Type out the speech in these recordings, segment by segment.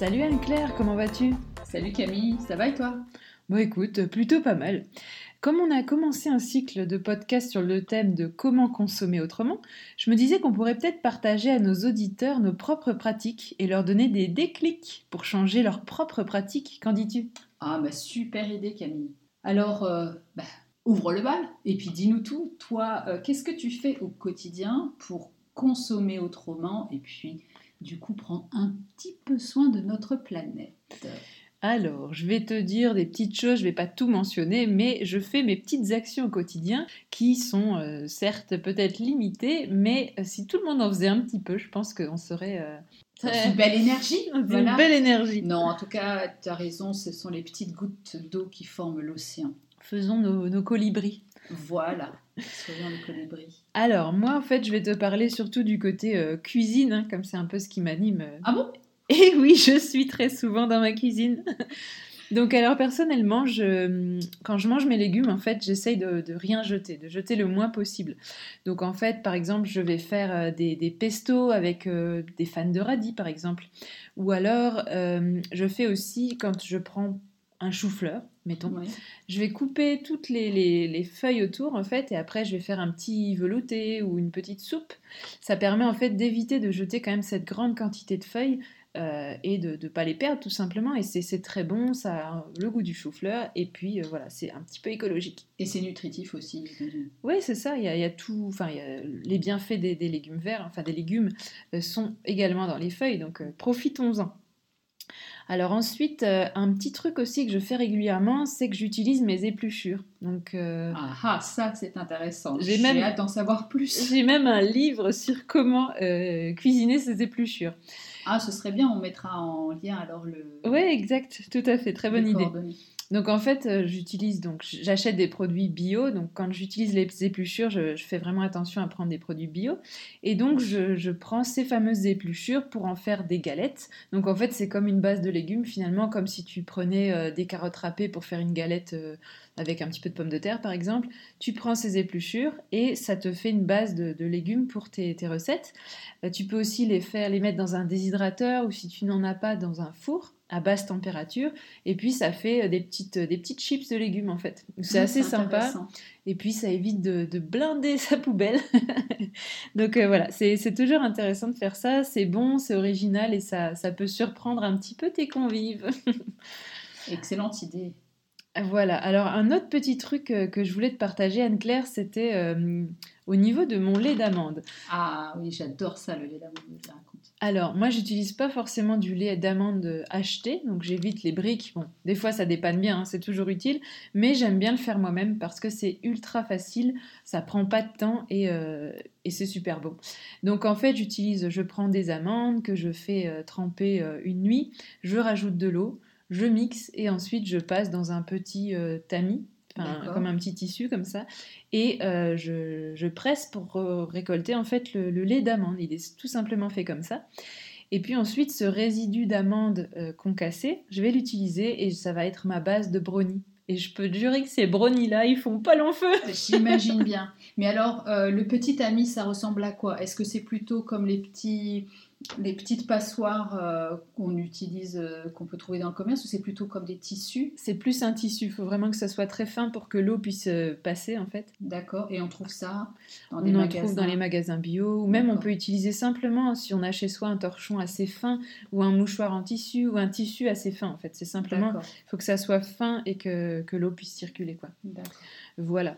Salut Anne-Claire, comment vas-tu? Salut Camille, ça va et toi? Bon écoute, plutôt pas mal. Comme on a commencé un cycle de podcasts sur le thème de comment consommer autrement, je me disais qu'on pourrait peut-être partager à nos auditeurs nos propres pratiques et leur donner des déclics pour changer leurs propres pratiques. Qu'en dis-tu? Ah bah super idée Camille. Alors, euh, bah, ouvre le bal et puis dis-nous tout. Toi, euh, qu'est-ce que tu fais au quotidien pour consommer autrement? Et puis du coup prendre un petit peu soin de notre planète. Alors, je vais te dire des petites choses, je vais pas tout mentionner, mais je fais mes petites actions au quotidien qui sont euh, certes peut-être limitées, mais euh, si tout le monde en faisait un petit peu, je pense qu'on serait... Euh, une belle énergie. Une belle énergie. Non, en tout cas, tu as raison, ce sont les petites gouttes d'eau qui forment l'océan. Faisons nos colibris. Voilà, soyons les colibris. Alors, moi, en fait, je vais te parler surtout du côté euh, cuisine, hein, comme c'est un peu ce qui m'anime. Euh. Ah bon? Et oui, je suis très souvent dans ma cuisine. Donc, alors, personnellement, je, quand je mange mes légumes, en fait, j'essaye de, rien jeter, de jeter le moins possible. Donc, en fait, par exemple, je vais faire euh, des, des pestos avec des fans de radis, par exemple. Ou alors, je fais aussi, quand je prends un chou-fleur, mettons. Je vais couper toutes les, feuilles autour, en fait, et après, je vais faire un petit velouté ou une petite soupe. Ça permet, en fait, d'éviter de jeter quand même cette grande quantité de feuilles euh, et de ne pas les perdre, tout simplement. Et c'est très bon, ça a le goût du chou-fleur, et puis, euh, voilà, c'est un petit peu écologique. Et c'est nutritif aussi. Oui, c'est ça, il y, a, tout... Enfin, les bienfaits des, légumes verts, enfin, des légumes, euh, sont également dans les feuilles, donc profitons-en. Alors ensuite, euh, un petit truc aussi que je fais régulièrement, c'est que j'utilise mes épluchures. Donc, euh, ah, ah, ça c'est intéressant. J'ai même hâte d'en savoir plus. J'ai même un livre sur comment euh, cuisiner ces épluchures. Ah, ce serait bien, on mettra en lien alors le. Oui, exact, tout à fait, très bonne idée. Donc en fait, euh, j'utilise donc j'achète des produits bio. Donc quand j'utilise les épluchures, je, fais vraiment attention à prendre des produits bio. Et donc je, prends ces fameuses épluchures pour en faire des galettes. Donc en fait, c'est comme une base de légumes finalement, comme si tu prenais euh, des carottes râpées pour faire une galette euh, avec un petit peu de pommes de terre par exemple. Tu prends ces épluchures et ça te fait une base de, légumes pour tes, tes recettes. tu peux aussi les faire, les mettre dans un déshydrateur ou si tu n'en as pas dans un four à basse température. Et puis ça fait euh, des petites, euh, des petites chips de légumes en fait. C'est ah, assez sympa. Et puis ça évite de, blinder sa poubelle. Donc euh, voilà, c'est toujours intéressant de faire ça. C'est bon, c'est original et ça, ça peut surprendre un petit peu tes convives. Excellente idée. Voilà, alors un autre petit truc que je voulais te partager, Anne-Claire, c'était au niveau de mon lait d'amande. Ah oui, j'adore ça, le lait d'amande. Alors, moi, j'utilise pas forcément du lait d'amande acheté, donc j'évite les briques. Bon, des fois, ça dépanne bien, hein, c'est toujours utile, mais j'aime bien le faire moi-même parce que c'est ultra facile, ça prend pas de temps et, euh, c'est super bon. Donc, en fait, j'utilise, je prends des amandes que je fais euh, tremper euh, une nuit, je rajoute de l'eau, je mixe et ensuite je passe dans un petit tamis comme un petit tissu comme ça, et euh, je, presse pour récolter en fait le, lait d'amande. Il est tout simplement fait comme ça. Et puis ensuite, ce résidu d'amande euh, concassé, je vais l'utiliser et ça va être ma base de brownie. Et je peux te jurer que ces brownies-là, ils font pas long feu. J'imagine bien. Mais alors, euh, le petit ami, ça ressemble à quoi? Est-ce que c'est plutôt comme les petits les petites passoires euh, qu'on utilise, euh, qu'on peut trouver dans le commerce, ou c'est plutôt comme des tissus? C'est plus un tissu. Il faut vraiment que ça soit très fin pour que l'eau puisse euh, passer, en fait. D'accord. Et on trouve ça dans des on magasins? trouve dans les magasins bio, ou même on peut utiliser simplement si on a chez soi un torchon assez fin, ou un mouchoir en tissu, ou un tissu assez fin. En fait, c'est simplement, il faut que ça soit fin et que, que l'eau puisse circuler, quoi. Voilà.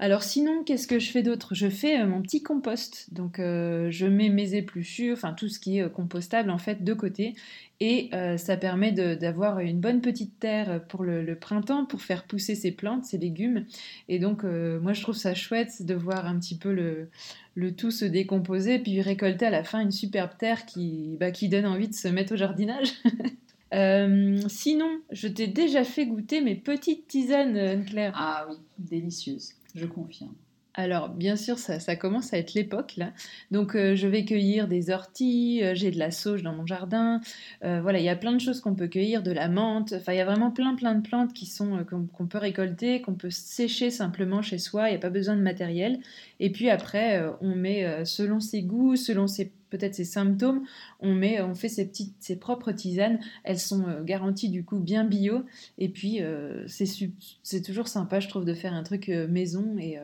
Alors sinon, qu'est-ce que je fais d'autre? Je fais euh, mon petit compost. Donc euh, je mets mes épluchures, enfin tout ce qui est euh, compostable en fait de côté. Et ça permet d'avoir une bonne petite terre pour le, printemps, pour faire pousser ces plantes, ces légumes. Et donc moi je trouve ça chouette de voir un petit peu le, tout se décomposer, puis récolter à la fin une superbe terre qui, bah, qui donne envie de se mettre au jardinage. sinon, je t'ai déjà fait goûter mes petites tisanes, Claire. Ah oui, délicieuses. Je confirme. alors, bien sûr, ça, commence à être l'époque là. Donc, euh, je vais cueillir des orties, euh, j'ai de la sauge dans mon jardin. Euh, voilà, il y a plein de choses qu'on peut cueillir, de la menthe. Enfin, il y a vraiment plein, plein de plantes qui sont qu'on peut récolter, qu'on peut sécher simplement chez soi. Il n'y a pas besoin de matériel. Et puis après, on met selon ses goûts, selon ses peut-être ses symptômes, on met, on fait ses petites, ses propres tisanes. Elles sont euh, garanties du coup bien bio. Et puis euh, c'est toujours sympa, je trouve, de faire un truc euh, maison et,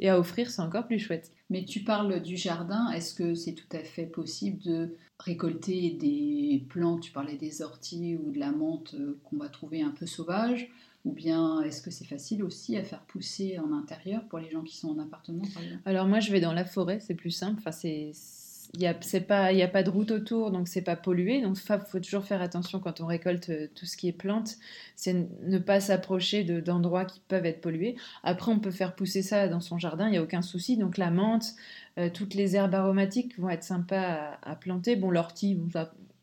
et à offrir, c'est encore plus chouette. Mais tu parles du jardin. Est-ce que c'est tout à fait possible de récolter des plantes? Tu parlais des orties ou de la menthe qu'on va trouver un peu sauvage. Ou bien est-ce que c'est facile aussi à faire pousser en intérieur pour les gens qui sont en appartement Alors moi je vais dans la forêt, c'est plus simple. Enfin, c'est il n'y a, a pas de route autour, donc c'est pas pollué. Donc il faut toujours faire attention quand on récolte euh, tout ce qui est plantes, c'est ne pas s'approcher d'endroits qui peuvent être pollués. Après, on peut faire pousser ça dans son jardin, il n'y a aucun souci. Donc la menthe, euh, toutes les herbes aromatiques vont être sympas à, planter. Bon, l'ortie, bon,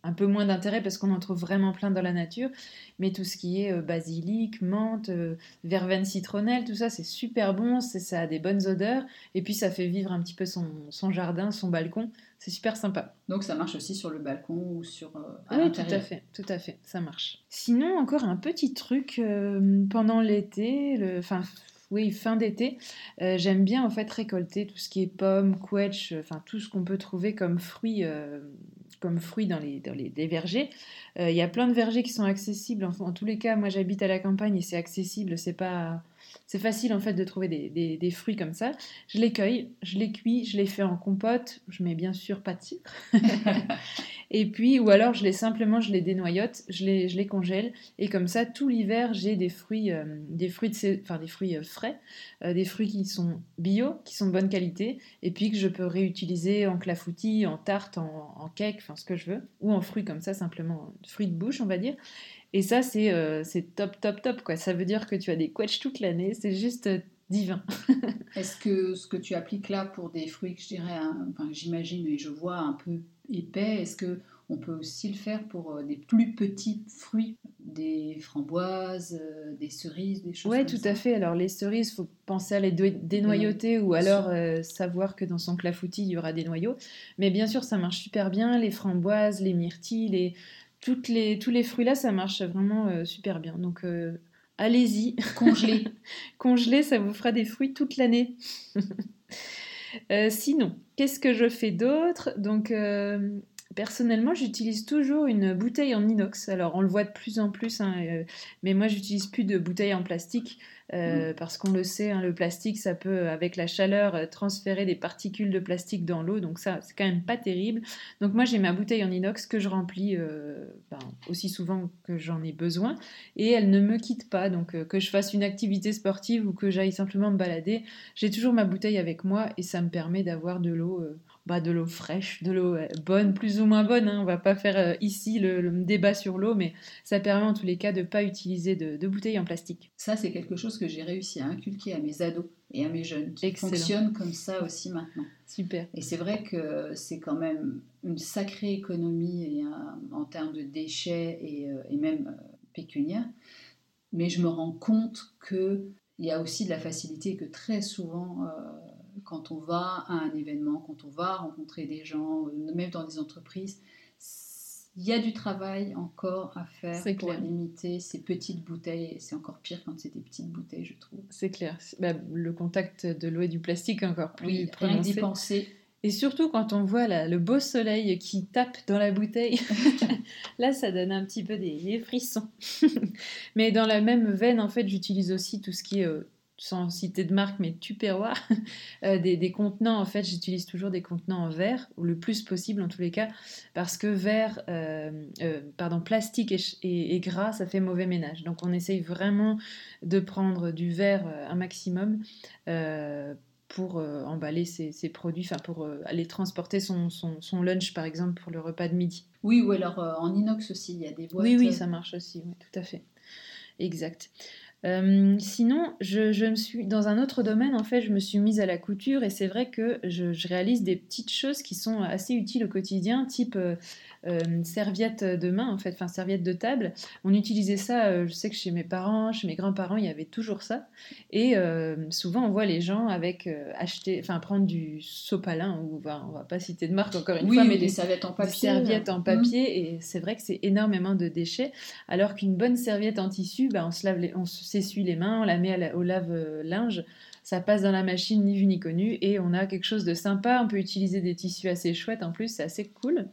un peu moins d'intérêt parce qu'on en trouve vraiment plein dans la nature. Mais tout ce qui est euh, basilic, menthe, euh, verveine citronnelle, tout ça, c'est super bon, ça a des bonnes odeurs. Et puis ça fait vivre un petit peu son, jardin, son balcon. C'est super sympa. Donc ça marche aussi sur le balcon ou sur... Euh, oui, tout à fait, tout à fait, ça marche. Sinon, encore un petit truc pendant l'été, enfin oui, fin d'été, j'aime bien en fait récolter tout ce qui est pommes, quetch, enfin tout ce qu'on peut trouver comme fruits comme fruits dans les, dans les, vergers. Euh, il y a plein de vergers qui sont accessibles. En, tous les cas, moi j'habite à la campagne et c'est accessible. C'est pas, c'est facile en fait de trouver des, des, fruits comme ça. Je les cueille, je les cuis, je les fais en compote. Je mets bien sûr pas de sucre. Et puis, ou alors je les simplement, je les dénoyote, je les, congèle. Et comme ça, tout l'hiver, j'ai des fruits, euh, des fruits, de enfin, euh, frais, euh, des fruits qui sont bio, qui sont de bonne qualité, et puis que je peux réutiliser en clafoutis, en tarte, en, en cake, enfin ce que je veux, ou en fruits comme ça, simplement, fruits de bouche, on va dire. Et ça, c'est c'est top, top, top, quoi. Ça veut dire que tu as des quetchs toute l'année, c'est juste divin. Est-ce que ce que tu appliques là pour des fruits que je dirais, enfin, j'imagine et je vois un peu épais, est-ce que on peut aussi le faire pour euh, des plus petits fruits, des framboises, euh, des cerises, des choses Oui, tout à fait. Alors les cerises, faut penser à les dénoyauter ou alors euh, savoir que dans son clafoutis, il y aura des noyaux. Mais bien sûr, ça marche super bien. Les framboises, les myrtilles, les... Toutes les... tous les fruits là, ça marche vraiment super bien. Donc allez-y. Congelez. Congelez, ça vous fera des fruits toute l'année. Euh, sinon, qu'est-ce que je fais d'autre? Donc, euh, personnellement, j'utilise toujours une bouteille en inox. Alors, on le voit de plus en plus, hein, euh, mais moi, j'utilise plus de bouteilles en plastique. Euh, mm. parce qu'on le sait, hein, le plastique, ça peut, avec la chaleur, euh, transférer des particules de plastique dans l'eau, donc ça, c'est quand même pas terrible. Donc moi, j'ai ma bouteille en inox que je remplis euh, ben, aussi souvent que j'en ai besoin, et elle ne me quitte pas, donc que je fasse une activité sportive ou que j'aille simplement me balader, j'ai toujours ma bouteille avec moi, et ça me permet d'avoir de l'eau bah, de l'eau fraîche, de l'eau bonne, plus ou moins bonne. Hein. On va pas faire euh, ici le, débat sur l'eau, mais ça permet en tous les cas de ne pas utiliser de, bouteilles en plastique. Ça, c'est quelque chose que j'ai réussi à inculquer à mes ados et à mes jeunes qui fonctionnent comme ça aussi maintenant. Super. Et c'est vrai que c'est quand même une sacrée économie en termes de déchets et, euh, même euh, pécuniaire. Mais je me rends compte qu'il y a aussi de la facilité que très souvent quand on va à un événement, quand on va rencontrer des gens, euh, même dans des entreprises, il y a du travail encore à faire pour limiter ces petites bouteilles. C'est encore pire quand c'est des petites bouteilles, je trouve. C'est clair. Bah, le contact de l'eau et du plastique encore plus oui, prononcé. Rien penser. Et surtout quand on voit le beau soleil qui tape dans la bouteille, là ça donne un petit peu des, frissons. Mais dans la même veine, en fait, j'utilise aussi tout ce qui est euh, sans citer de marque, mais tupperware, euh, des, des, contenants. En fait, j'utilise toujours des contenants en verre, ou le plus possible en tous les cas, parce que verre, euh, euh, pardon, plastique et, gras, ça fait mauvais ménage. Donc, on essaye vraiment de prendre du verre un maximum pour emballer ses, produits, enfin pour aller transporter son, son, lunch, par exemple, pour le repas de midi. Oui, ou alors en inox aussi, il y a des boîtes. Oui, oui, ça marche aussi, oui, tout à fait. Exact. Euh, sinon, je, me suis dans un autre domaine en fait, je me suis mise à la couture et c'est vrai que je, réalise des petites choses qui sont assez utiles au quotidien, type euh, euh, serviette de main, en fait, enfin serviette de table. On utilisait ça, euh, je sais que chez mes parents, chez mes grands-parents, il y avait toujours ça. Et euh, souvent, on voit les gens avec acheter, enfin prendre du sopalin, ou on va pas citer de marque encore une fois, mais des serviettes en papier. serviettes en papier, et c'est vrai que c'est énormément de déchets. Alors qu'une bonne serviette en tissu, bah, on se lave, on s'essuie les mains, on la met au lave-linge ça passe dans la machine ni vu ni connu et on a quelque chose de sympa. On peut utiliser des tissus assez chouettes en plus, c'est assez cool.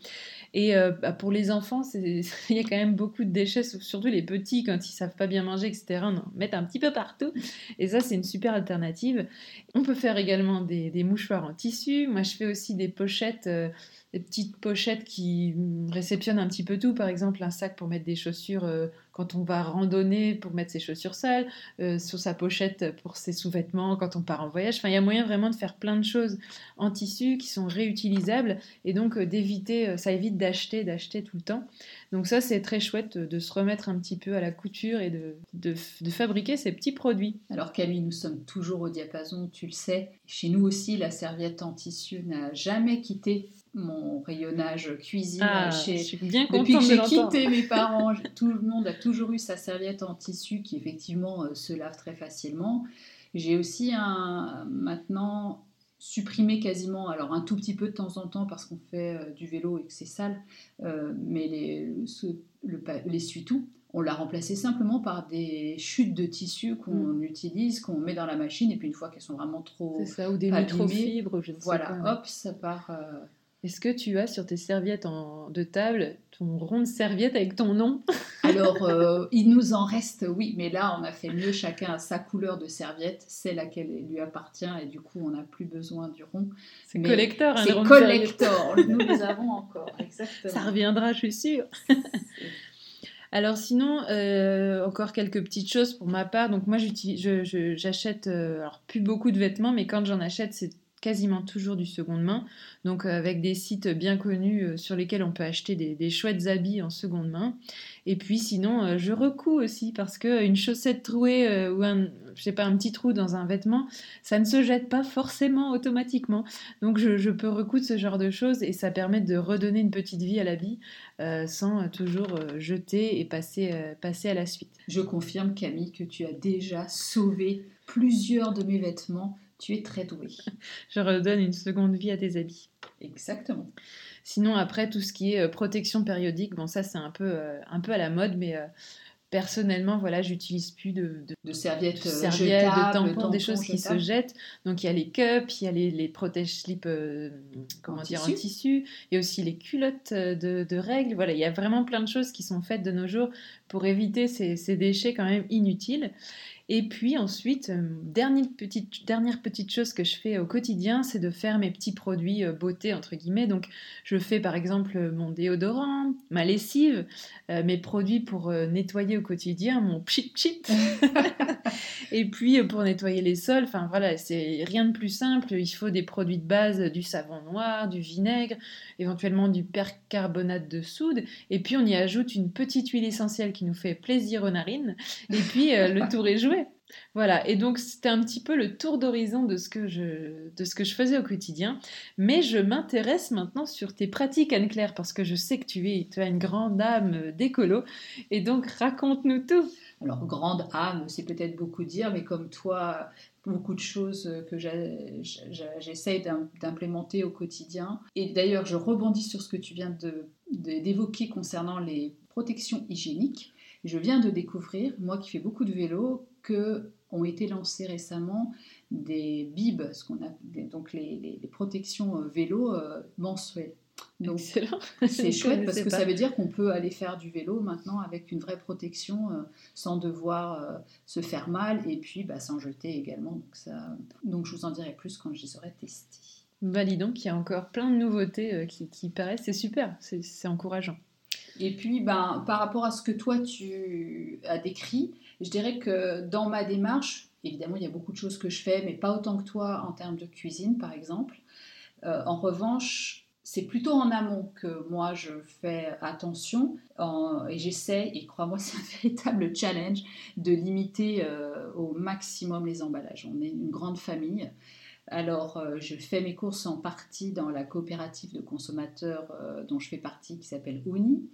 Et euh, bah, pour les enfants, il y a quand même beaucoup de déchets, surtout les petits quand ils savent pas bien manger, etc. On en met un petit peu partout. Et ça, c'est une super alternative. On peut faire également des, mouchoirs en tissu. Moi, je fais aussi des pochettes. Euh, des petites pochettes qui réceptionnent un petit peu tout, par exemple un sac pour mettre des chaussures euh, quand on va randonner pour mettre ses chaussures sales, euh, sur sa pochette pour ses sous-vêtements quand on part en voyage. Enfin, il y a moyen vraiment de faire plein de choses en tissu qui sont réutilisables et donc euh, d'éviter, ça évite d'acheter, d'acheter tout le temps. Donc ça, c'est très chouette de se remettre un petit peu à la couture et de, de, de, fabriquer ces petits produits. Alors Camille, nous sommes toujours au diapason, tu le sais. Chez nous aussi, la serviette en tissu n'a jamais quitté mon rayonnage cuisine ah, chez... je suis bien depuis que j'ai quitté mes parents tout le monde a toujours eu sa serviette en tissu qui effectivement euh, se lave très facilement j'ai aussi un maintenant supprimé quasiment alors un tout petit peu de temps en temps parce qu'on fait euh, du vélo et que c'est sale euh, mais les les tout on l'a remplacé simplement par des chutes de tissu qu'on mm. utilise, qu'on met dans la machine, et puis une fois qu'elles sont vraiment trop. C'est ça, ou des microfibres, je ne voilà, sais pas. hop, ça part. Est-ce que tu as sur tes serviettes de table ton rond de serviette avec ton nom? Alors, euh, il nous en reste, oui, mais là, on a fait mieux. Chacun a sa couleur de serviette, c'est laquelle lui appartient, et du coup, on n'a plus besoin du rond. C'est collector, hein, C'est collector, nous les avons encore, exactement. Ça reviendra, je suis sûre. Alors sinon, euh, encore quelques petites choses pour ma part. Donc moi, j'achète, euh, alors plus beaucoup de vêtements, mais quand j'en achète, c'est quasiment toujours du seconde main, donc euh, avec des sites bien connus euh, sur lesquels on peut acheter des, chouettes habits en seconde main. Et puis sinon, euh, je recous aussi parce que une chaussette trouée ou un, je sais pas, un petit trou dans un vêtement, ça ne se jette pas forcément automatiquement. Donc je, peux recoudre ce genre de choses et ça permet de redonner une petite vie à l'habit sans toujours jeter et passer, passer à la suite. Je confirme Camille que tu as déjà sauvé plusieurs de mes vêtements tu es très douée. Je redonne une seconde vie à tes habits. Exactement. Sinon, après, tout ce qui est euh, protection périodique, bon, ça, c'est un peu, euh, un peu à la mode, mais euh, personnellement, voilà, j'utilise plus de, de, serviettes, de, serviettes de tampons, des choses qui se jettent. Donc, il y a les cups, il y a les, les protège-slips comment en dire, tissu. en tissu, il y a aussi les culottes de, règles. Voilà, il y a vraiment plein de choses qui sont faites de nos jours pour éviter ces, ces déchets quand même inutiles. Et puis ensuite, euh, dernière petite, dernière petite chose que je fais au quotidien, c'est de faire mes petits produits euh, beauté, entre guillemets. Donc, je fais par exemple mon déodorant, ma lessive, euh, mes produits pour nettoyer au quotidien, mon chip chip. et puis, pour nettoyer les sols, enfin voilà, c'est rien de plus simple. Il faut des produits de base, du savon noir, du vinaigre, éventuellement du percarbonate de soude. Et puis, on y ajoute une petite huile essentielle qui nous fait plaisir aux narines. Et puis, le tour est joué. Voilà, et donc c'était un petit peu le tour d'horizon de, ce que je, de ce que je faisais au quotidien. Mais je m'intéresse maintenant sur tes pratiques, Anne-Claire, parce que je sais que tu, es, tu as une grande âme d'écolo. Et donc raconte-nous tout. Alors, grande âme, c'est peut-être beaucoup dire, mais comme toi, beaucoup de choses que j'essaye d'implémenter au quotidien. Et d'ailleurs, je rebondis sur ce que tu viens d'évoquer concernant les protections hygiéniques. Je viens de découvrir, moi qui fais beaucoup de vélo, que ont été lancées récemment des bibs, ce qu'on a, donc les, protections euh, vélo euh, mensuelles. Donc c'est chouette parce que ça veut dire qu'on peut aller faire du vélo maintenant avec une vraie protection euh, sans devoir se faire mal et puis bah, sans jeter également. Donc, ça, donc je vous en dirai plus quand je les aurai testés. Valide donc, il y a encore plein de nouveautés qui, qui paraissent, c'est super, c'est encourageant. Et puis, ben, par rapport à ce que toi tu as décrit, je dirais que dans ma démarche, évidemment, il y a beaucoup de choses que je fais, mais pas autant que toi en termes de cuisine, par exemple. Euh, en revanche, c'est plutôt en amont que moi je fais attention et j'essaie, et crois-moi c'est un véritable challenge, de limiter euh, au maximum les emballages. On est une grande famille. Alors, euh, je fais mes courses en partie dans la coopérative de consommateurs euh, dont je fais partie, qui s'appelle ONI,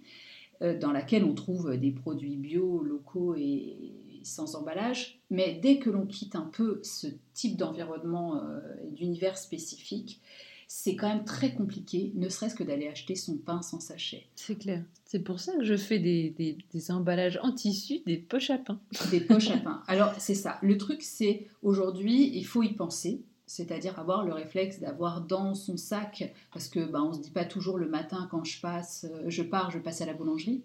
dans laquelle on trouve des produits bio, locaux et sans emballage. Mais dès que l'on quitte un peu ce type d'environnement et d'univers spécifique, c'est quand même très compliqué, ne serait-ce que d'aller acheter son pain sans sachet. C'est clair. C'est pour ça que je fais des, emballages en tissu, des poches à pain. Des poches à pain. Alors, c'est ça. Le truc, c'est aujourd'hui, il faut y penser. C'est-à-dire avoir le réflexe d'avoir dans son sac, parce que bah, on se dit pas toujours le matin quand je passe, euh, je pars, je passe à la boulangerie.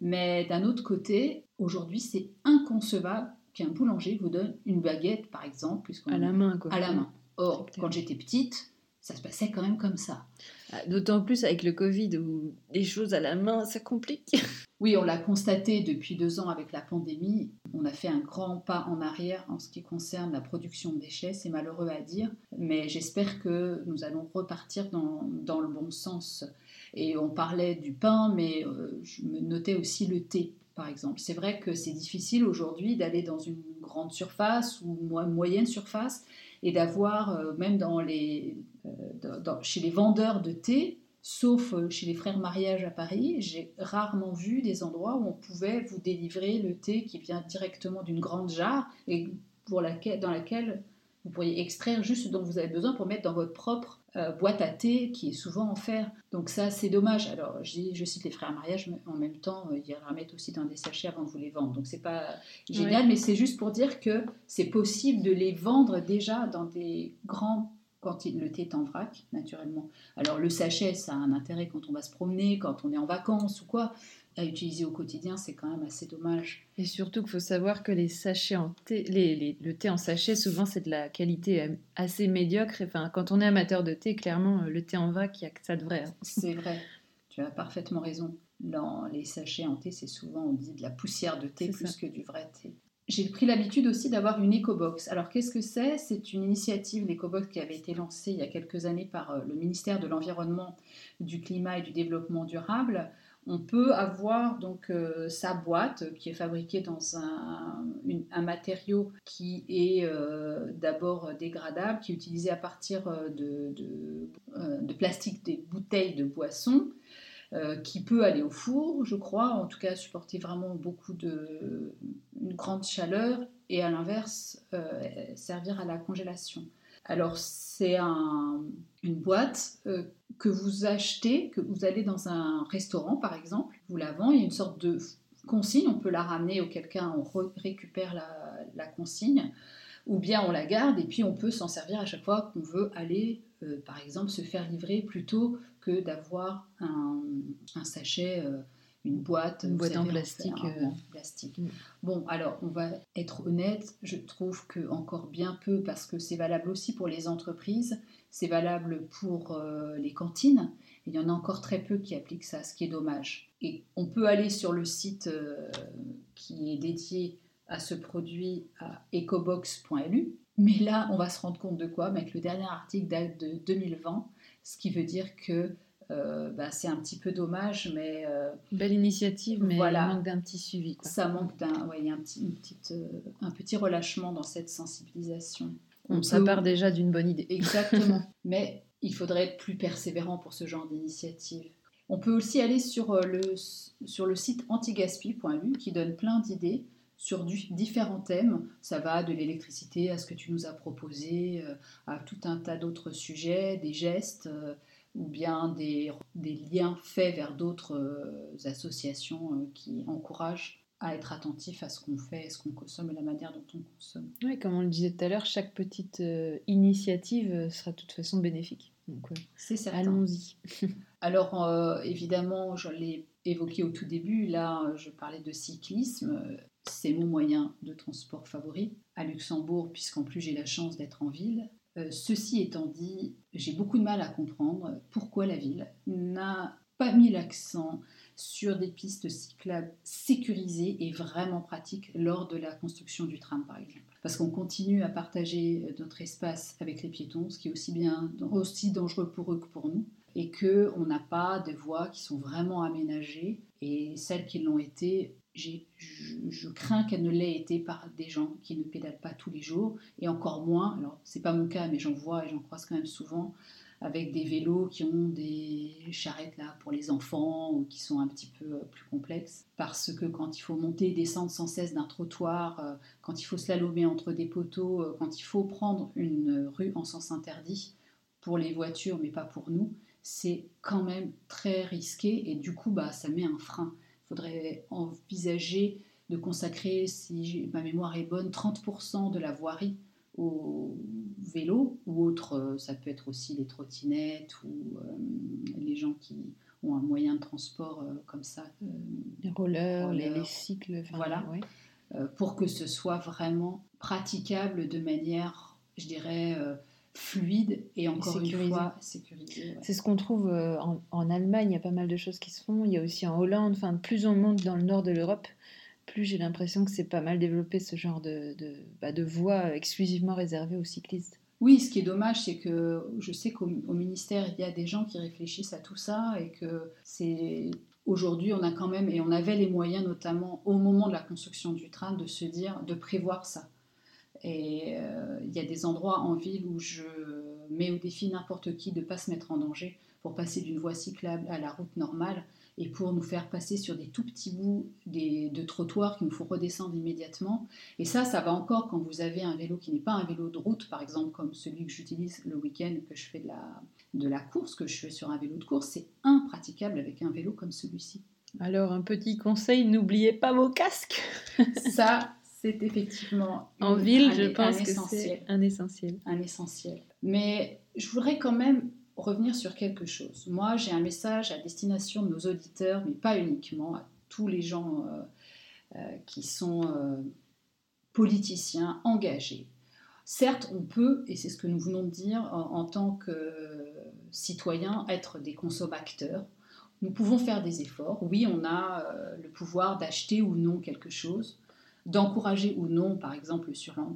Mais d'un autre côté, aujourd'hui, c'est inconcevable qu'un boulanger vous donne une baguette, par exemple, à la main, quoi. À la main. Or, quand j'étais petite, ça se passait quand même comme ça. D'autant plus avec le Covid où les choses à la main, ça complique. Oui, on l'a constaté depuis deux ans avec la pandémie. On a fait un grand pas en arrière en ce qui concerne la production de déchets. C'est malheureux à dire, mais j'espère que nous allons repartir dans, dans, le bon sens. Et on parlait du pain, mais euh, je me notais aussi le thé, par exemple. C'est vrai que c'est difficile aujourd'hui d'aller dans une grande surface ou moyenne surface et d'avoir, euh, même dans les, chez les vendeurs de thé, sauf euh, chez les frères mariage à Paris, j'ai rarement vu des endroits où on pouvait vous délivrer le thé qui vient directement d'une grande jarre et pour laquelle, dans laquelle vous pourriez extraire juste ce dont vous avez besoin pour mettre dans votre propre euh, boîte à thé qui est souvent en fer. Donc ça, c'est dommage. Alors, je, je, cite les frères mariage, mais en même temps, euh, ils remettent aussi dans des sachets avant de vous les vendre. Donc c'est pas génial, mais c'est juste pour dire que c'est possible de les vendre déjà dans des grands quand le thé est en vrac, naturellement. Alors le sachet, ça a un intérêt quand on va se promener, quand on est en vacances ou quoi, à utiliser au quotidien, c'est quand même assez dommage. Et surtout qu'il faut savoir que les sachets en thé, les, le thé en sachet, souvent c'est de la qualité euh, assez médiocre. Enfin, quand on est amateur de thé, clairement, euh, le thé en vrac, il n'y a que ça de vrai. Hein. C'est vrai, tu as parfaitement raison. Dans les sachets en thé, c'est souvent, on dit, de la poussière de thé plus que du vrai thé. J'ai pris l'habitude aussi d'avoir une EcoBox. Alors qu'est-ce que c'est? C'est une initiative, l'EcoBox, qui avait été lancée il y a quelques années par euh, le ministère de l'Environnement, du Climat et du Développement durable. On peut avoir donc euh, sa boîte qui est fabriquée dans un, matériau qui est euh, d'abord dégradable, qui est utilisé à partir de, plastique des bouteilles de boisson, qui peut aller au four, je crois, en tout cas supporter vraiment beaucoup de une grande chaleur et à l'inverse servir à la congélation. Alors c'est une boîte euh, que vous achetez, que vous allez dans un restaurant par exemple, vous la vendez, il y a une sorte de consigne, on peut la ramener auquel cas on récupère la, consigne, ou bien on la garde et puis on peut s'en servir à chaque fois qu'on veut aller euh, par exemple se faire livrer plutôt que d'avoir un, sachet. Euh, une boîte, une boîte en plastique. Euh, plastique. Mm. Bon, alors on va être honnête, je trouve que encore bien peu parce que c'est valable aussi pour les entreprises, c'est valable pour euh, les cantines. Il y en a encore très peu qui appliquent ça, ce qui est dommage. Et on peut aller sur le site qui est dédié à ce produit à ecobox.lu. Mais là, on va se rendre compte de quoi? Avec le dernier article date de 2020, ce qui veut dire que euh, bah, c'est un petit peu dommage, mais... Euh, Belle initiative, mais il manque d'un petit suivi. Ça manque d'un... Ouais, il y a un petit, une petite, euh, un petit relâchement dans cette sensibilisation. On ça part déjà d'une bonne idée. Exactement. mais il faudrait être plus persévérant pour ce genre d'initiative. On peut aussi aller sur le, sur le site antigaspi.lu qui donne plein d'idées sur du, différents thèmes. Ça va de l'électricité à ce que tu nous as proposé, à tout un tas d'autres sujets, des gestes ou bien des, liens faits vers d'autres euh, associations euh, qui encouragent à être attentif à ce qu'on fait, à ce qu'on consomme et la manière dont on consomme. Oui, comme on le disait tout à l'heure, chaque petite euh, initiative sera de toute façon bénéfique. c'est certain. Allons-y. Alors, évidemment, je l'ai évoqué au tout début, là, je parlais de cyclisme. C'est mon moyen de transport favori à Luxembourg, puisqu'en plus j'ai la chance d'être en ville. Euh, ceci étant dit, j'ai beaucoup de mal à comprendre pourquoi la ville n'a pas mis l'accent sur des pistes cyclables sécurisées et vraiment pratiques lors de la construction du tram, par exemple. Parce qu'on continue à partager notre espace avec les piétons, ce qui est aussi, bien, aussi dangereux pour eux que pour nous. et que on n'a pas de voies qui sont vraiment aménagées et celles qui l'ont été je, crains qu'elle ne l'ait été par des gens qui ne pédalent pas tous les jours et encore moins, alors c'est pas mon cas mais j'en vois et j'en croise quand même souvent avec des vélos qui ont des charrettes là pour les enfants ou qui sont un petit peu euh, plus complexes parce que quand il faut monter et descendre sans cesse d'un trottoir, euh, quand il faut slalomer entre des poteaux, euh, quand il faut prendre une rue en sens interdit pour les voitures mais pas pour nous, c'est quand même très risqué et du coup bah ça met un frein. Il faudrait envisager de consacrer, si ma mémoire est bonne, 30% de la voirie au vélo ou autre, euh, ça peut être aussi les trottinettes ou euh, les gens qui ont un moyen de transport euh, comme ça. les rollers, les, cycles. Voilà. pour que ce soit vraiment praticable de manière, je dirais, fluide et encore une fois sécurisé. C'est ce qu'on trouve en, en, Allemagne, il y a pas mal de choses qui se font. Il y a aussi en Hollande, enfin plus on monte dans le nord de l'Europe, plus j'ai l'impression que c'est pas mal développé ce genre de, de, bah, de voies exclusivement réservées aux cyclistes. Oui, ce qui est dommage, c'est que je sais qu'au ministère, il y a des gens qui réfléchissent à tout ça et que c'est aujourd'hui, on a quand même, et on avait les moyens, notamment au moment de la construction du train, de se dire, de prévoir ça. Et euh, il y a des endroits en ville où je mets au défi n'importe qui de ne pas se mettre en danger pour passer d'une voie cyclable à la route normale et pour nous faire passer sur des tout petits bouts de trottoirs qu'il nous faut redescendre immédiatement. Et ça, ça va encore quand vous avez un vélo qui n'est pas un vélo de route, par exemple comme celui que j'utilise le week-end que je fais de la, de la course, que je fais sur un vélo de course, c'est impraticable avec un vélo comme celui-ci. Alors un petit conseil, n'oubliez pas vos casques. ça, c'est effectivement en ville, je pense que c'est un essentiel. Un essentiel. Mais je voudrais quand même revenir sur quelque chose. Moi, j'ai un message à destination de nos auditeurs, mais pas uniquement, à tous les gens euh, euh, qui sont euh, politiciens, engagés. Certes, on peut, et c'est ce que nous venons de dire, en, tant que citoyens, être des consommateurs. Nous pouvons faire des efforts. Oui, on a le pouvoir d'acheter ou non quelque chose d'encourager ou non, par exemple,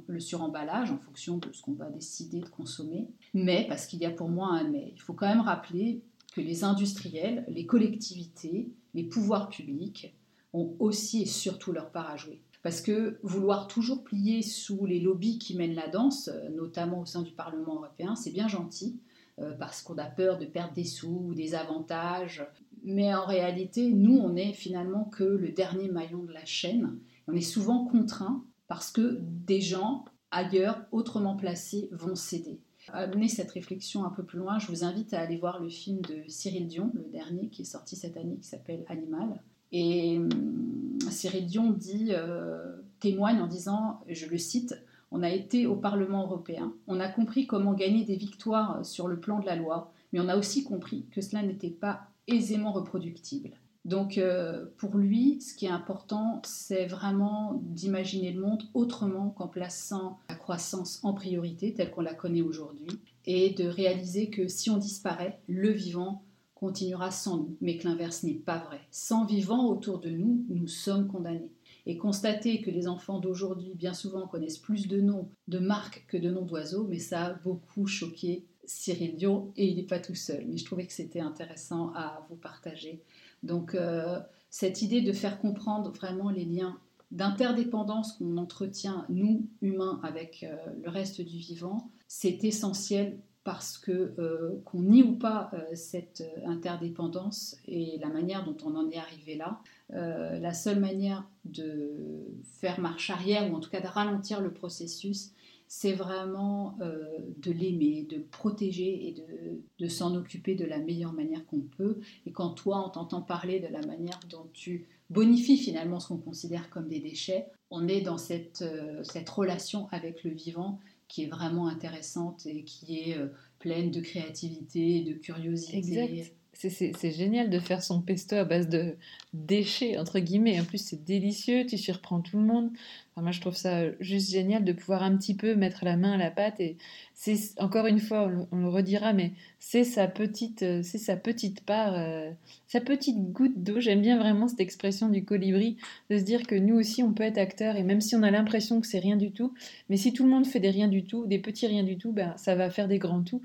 le, suremballage en fonction de ce qu'on va décider de consommer. Mais, parce qu'il y a pour moi un mais, il faut quand même rappeler que les industriels, les collectivités, les pouvoirs publics ont aussi et surtout leur part à jouer. Parce que vouloir toujours plier sous les lobbies qui mènent la danse, notamment au sein du Parlement européen, c'est bien gentil, euh, parce qu'on a peur de perdre des sous ou des avantages. Mais en réalité, nous, on n'est finalement que le dernier maillon de la chaîne on est souvent contraint parce que des gens ailleurs, autrement placés, vont céder. À mener cette réflexion un peu plus loin, je vous invite à aller voir le film de Cyril Dion, le dernier qui est sorti cette année, qui s'appelle Animal. Et hum, Cyril Dion dit, euh, témoigne en disant, je le cite, on a été au Parlement européen, on a compris comment gagner des victoires sur le plan de la loi, mais on a aussi compris que cela n'était pas aisément reproductible. Donc euh, pour lui, ce qui est important, c'est vraiment d'imaginer le monde autrement qu'en plaçant la croissance en priorité telle qu'on la connaît aujourd'hui et de réaliser que si on disparaît, le vivant continuera sans nous, mais que l'inverse n'est pas vrai. Sans vivant autour de nous, nous sommes condamnés. Et constater que les enfants d'aujourd'hui, bien souvent, connaissent plus de noms de marques que de noms d'oiseaux, mais ça a beaucoup choqué Cyril Dion et il n'est pas tout seul. Mais je trouvais que c'était intéressant à vous partager donc euh, cette idée de faire comprendre vraiment les liens d'interdépendance qu'on entretient, nous, humains, avec euh, le reste du vivant, c'est essentiel parce que euh, qu'on nie ou pas cette interdépendance et la manière dont on en est arrivé là, la seule manière de faire marche arrière ou en tout cas de ralentir le processus, c'est vraiment euh, de l'aimer, de protéger et de, s'en occuper de la meilleure manière qu'on peut. Et quand toi, on t'entend parler de la manière dont tu bonifies finalement ce qu'on considère comme des déchets, on est dans cette, euh, relation avec le vivant qui est vraiment intéressante et qui est euh, pleine de créativité, de curiosité. Exact. c'est génial de faire son pesto à base de déchets, entre guillemets. En plus, c'est délicieux, tu surprends tout le monde. Moi, je trouve ça juste génial de pouvoir un petit peu mettre la main à la pâte. Et c'est, encore une fois, on, le redira, mais c'est sa petite, euh, c'est sa petite part, euh, sa petite goutte d'eau. J'aime bien vraiment cette expression du colibri, de se dire que nous aussi, on peut être acteur. Et même si on a l'impression que c'est rien du tout, mais si tout le monde fait des rien du tout, des petits rien du tout, ben, ça va faire des grands tout.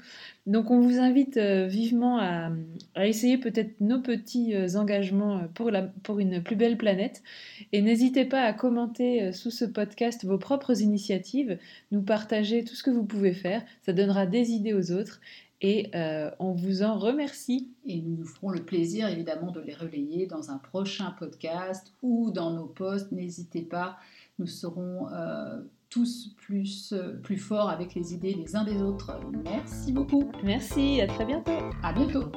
Donc, on vous invite euh, vivement à essayer peut-être nos petits euh, engagements euh, pour, la, pour une plus belle planète. Et n'hésitez pas à commenter euh, sous ce podcast vos propres initiatives, nous partager tout ce que vous pouvez faire. Ça donnera des idées aux autres. Et on vous en remercie. Et nous nous ferons le plaisir évidemment de les relayer dans un prochain podcast ou dans nos posts. N'hésitez pas, nous serons tous plus, plus forts avec les idées les uns des autres. Merci beaucoup. Merci, à très bientôt. À bientôt.